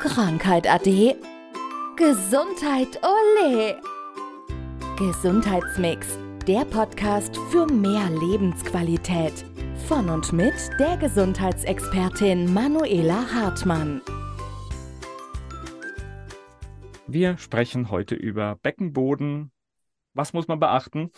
Krankheit ade. Gesundheit ole. Gesundheitsmix, der Podcast für mehr Lebensqualität. Von und mit der Gesundheitsexpertin Manuela Hartmann. Wir sprechen heute über Beckenboden. Was muss man beachten?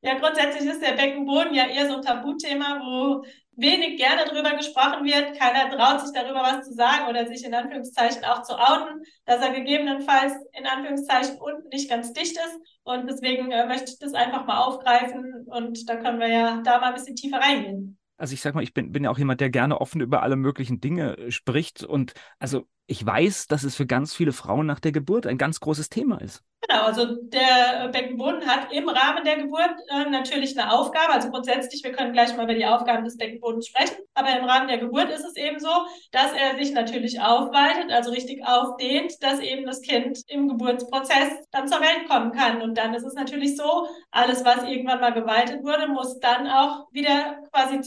Ja, grundsätzlich ist der Beckenboden ja eher so ein Tabuthema, wo wenig gerne darüber gesprochen wird. Keiner traut sich darüber was zu sagen oder sich in Anführungszeichen auch zu outen, dass er gegebenenfalls in Anführungszeichen unten nicht ganz dicht ist. Und deswegen äh, möchte ich das einfach mal aufgreifen und da können wir ja da mal ein bisschen tiefer reingehen. Also ich sag mal, ich bin, bin ja auch jemand, der gerne offen über alle möglichen Dinge äh, spricht. Und also ich weiß, dass es für ganz viele Frauen nach der Geburt ein ganz großes Thema ist. Genau, also der Beckenboden hat im Rahmen der Geburt äh, natürlich eine Aufgabe. Also grundsätzlich, wir können gleich mal über die Aufgaben des Beckenbodens sprechen. Aber im Rahmen der Geburt ist es eben so, dass er sich natürlich aufweitet, also richtig aufdehnt, dass eben das Kind im Geburtsprozess dann zur Welt kommen kann. Und dann ist es natürlich so, alles, was irgendwann mal geweitet wurde, muss dann auch wieder quasi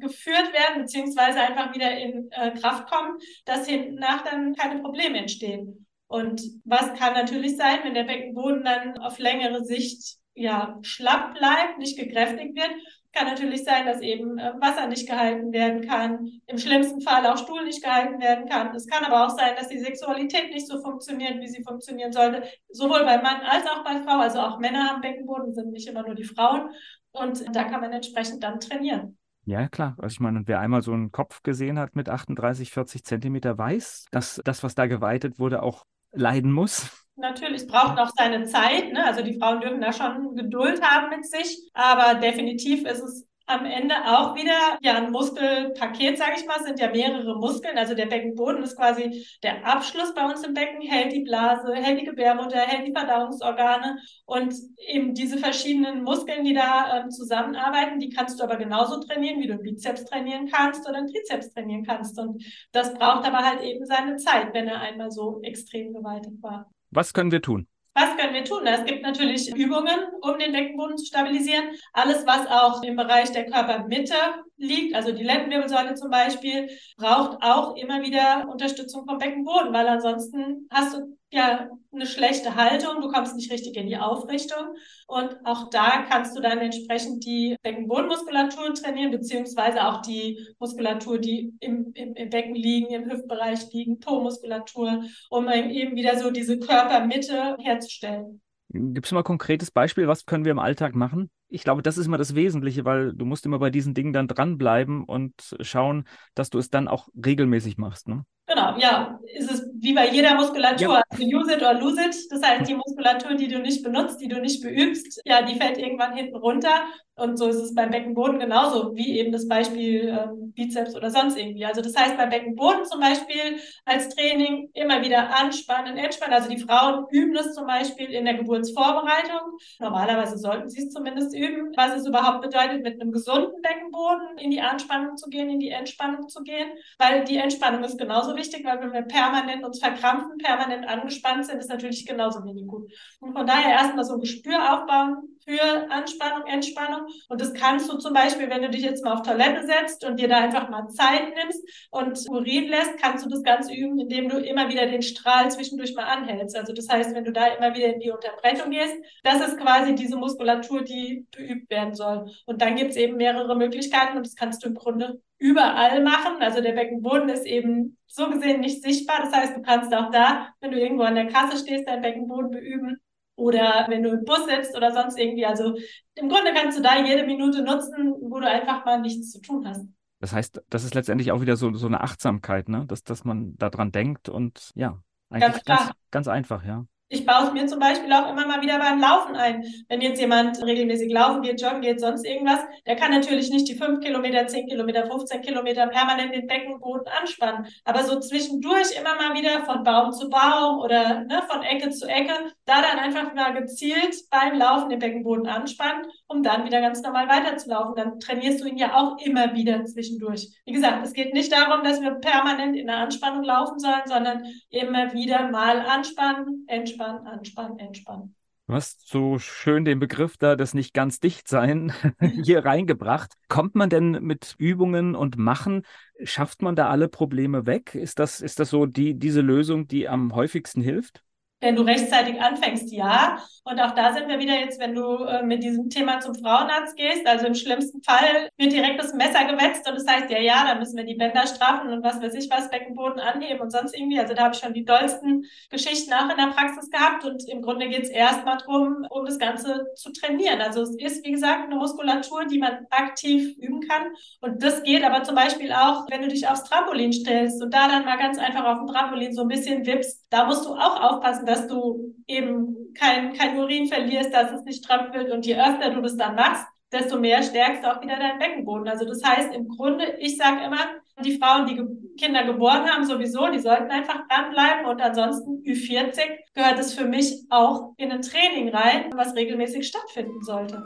zusammengeführt werden, beziehungsweise einfach wieder in äh, Kraft kommen, dass hinten nach dann keine Probleme entstehen. Und was kann natürlich sein, wenn der Beckenboden dann auf längere Sicht ja schlapp bleibt, nicht gekräftigt wird, kann natürlich sein, dass eben äh, Wasser nicht gehalten werden kann, im schlimmsten Fall auch Stuhl nicht gehalten werden kann. Es kann aber auch sein, dass die Sexualität nicht so funktioniert, wie sie funktionieren sollte, sowohl bei Mann als auch bei Frau. Also auch Männer haben Beckenboden, sind nicht immer nur die Frauen. Und da kann man entsprechend dann trainieren. Ja, klar. Also ich meine, wer einmal so einen Kopf gesehen hat mit 38, 40 Zentimeter, weiß, dass das, was da geweitet wurde, auch leiden muss? Natürlich, es braucht auch seine Zeit. Ne? Also die Frauen dürfen da schon Geduld haben mit sich. Aber definitiv ist es am Ende auch wieder ja ein Muskelpaket, sage ich mal, sind ja mehrere Muskeln. Also der Beckenboden ist quasi der Abschluss bei uns im Becken, hält die Blase, hält die Gebärmutter, hält die Verdauungsorgane und eben diese verschiedenen Muskeln, die da ähm, zusammenarbeiten, die kannst du aber genauso trainieren, wie du einen Bizeps trainieren kannst oder einen Trizeps trainieren kannst. Und das braucht aber halt eben seine Zeit, wenn er einmal so extrem gewaltig war. Was können wir tun? Was können wir tun? Es gibt natürlich Übungen, um den Beckenboden zu stabilisieren. Alles, was auch im Bereich der Körpermitte liegt, also die Lendenwirbelsäule zum Beispiel, braucht auch immer wieder Unterstützung vom Beckenboden, weil ansonsten hast du ja eine schlechte Haltung, du kommst nicht richtig in die Aufrichtung. Und auch da kannst du dann entsprechend die Beckenbodenmuskulatur trainieren, beziehungsweise auch die Muskulatur, die im, im, im Becken liegen, im Hüftbereich liegen, Po-Muskulatur, um eben wieder so diese Körpermitte herzustellen. Gibt es mal ein konkretes Beispiel, was können wir im Alltag machen? Ich glaube, das ist immer das Wesentliche, weil du musst immer bei diesen Dingen dann dranbleiben und schauen, dass du es dann auch regelmäßig machst. Ne? Genau, ja, ist es wie bei jeder Muskulatur, ja. also use it or lose it. Das heißt, die Muskulatur, die du nicht benutzt, die du nicht beübst, ja, die fällt irgendwann hinten runter. Und so ist es beim Beckenboden genauso, wie eben das Beispiel ähm, Bizeps oder sonst irgendwie. Also das heißt, beim Beckenboden zum Beispiel als Training immer wieder anspannen, entspannen. Also die Frauen üben das zum Beispiel in der Geburtsvorbereitung. Normalerweise sollten sie es zumindest üben, was es überhaupt bedeutet, mit einem gesunden Beckenboden in die Anspannung zu gehen, in die Entspannung zu gehen. Weil die Entspannung ist genauso wichtig, weil wenn wir permanent uns verkrampfen, permanent angespannt sind, ist natürlich genauso wenig gut. Und von daher erstmal so ein Gespür aufbauen für Anspannung, Entspannung. Und das kannst du zum Beispiel, wenn du dich jetzt mal auf Toilette setzt und dir da einfach mal Zeit nimmst und Urin lässt, kannst du das Ganze üben, indem du immer wieder den Strahl zwischendurch mal anhältst. Also das heißt, wenn du da immer wieder in die Unterbrechung gehst, das ist quasi diese Muskulatur, die beübt werden soll. Und dann gibt es eben mehrere Möglichkeiten und das kannst du im Grunde überall machen. Also der Beckenboden ist eben so gesehen nicht sichtbar. Das heißt, du kannst auch da, wenn du irgendwo an der Kasse stehst, deinen Beckenboden beüben oder wenn du im Bus sitzt oder sonst irgendwie. Also im Grunde kannst du da jede Minute nutzen, wo du einfach mal nichts zu tun hast. Das heißt, das ist letztendlich auch wieder so, so eine Achtsamkeit, ne? dass, dass man daran denkt und ja, eigentlich ganz, ganz, ganz einfach, ja. Ich baue es mir zum Beispiel auch immer mal wieder beim Laufen ein. Wenn jetzt jemand regelmäßig laufen geht, joggen geht, sonst irgendwas, der kann natürlich nicht die fünf Kilometer, zehn Kilometer, 15 Kilometer permanent den Beckenboden anspannen. Aber so zwischendurch immer mal wieder von Baum zu Baum oder ne, von Ecke zu Ecke, da dann einfach mal gezielt beim Laufen den Beckenboden anspannen, um dann wieder ganz normal weiterzulaufen. Dann trainierst du ihn ja auch immer wieder zwischendurch. Wie gesagt, es geht nicht darum, dass wir permanent in der Anspannung laufen sollen, sondern immer wieder mal anspannen, entspannen anspannen, anspannen, entspannen. Du hast so schön den Begriff da, das nicht ganz dicht sein, hier reingebracht. Kommt man denn mit Übungen und Machen, schafft man da alle Probleme weg? Ist das, ist das so die, diese Lösung, die am häufigsten hilft? Wenn du rechtzeitig anfängst, ja. Und auch da sind wir wieder jetzt, wenn du äh, mit diesem Thema zum Frauenarzt gehst, also im schlimmsten Fall wird direkt das Messer gewetzt und das heißt, ja, ja, da müssen wir die Bänder straffen und was weiß ich was, Beckenboden anheben und sonst irgendwie. Also da habe ich schon die dollsten Geschichten auch in der Praxis gehabt und im Grunde geht es erstmal darum, um das Ganze zu trainieren. Also es ist, wie gesagt, eine Muskulatur, die man aktiv üben kann und das geht aber zum Beispiel auch, wenn du dich aufs Trampolin stellst und da dann mal ganz einfach auf dem Trampolin so ein bisschen wippst, da musst du auch aufpassen, dass du eben kein, kein Urin verlierst, dass es nicht stramm wird. Und je öfter du das dann machst, desto mehr stärkst du auch wieder deinen Beckenboden. Also das heißt im Grunde, ich sage immer, die Frauen, die Kinder geboren haben, sowieso, die sollten einfach dranbleiben. Und ansonsten Ü40 gehört es für mich auch in ein Training rein, was regelmäßig stattfinden sollte.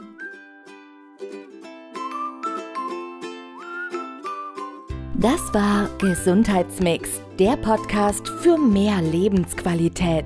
Das war Gesundheitsmix, der Podcast für mehr Lebensqualität.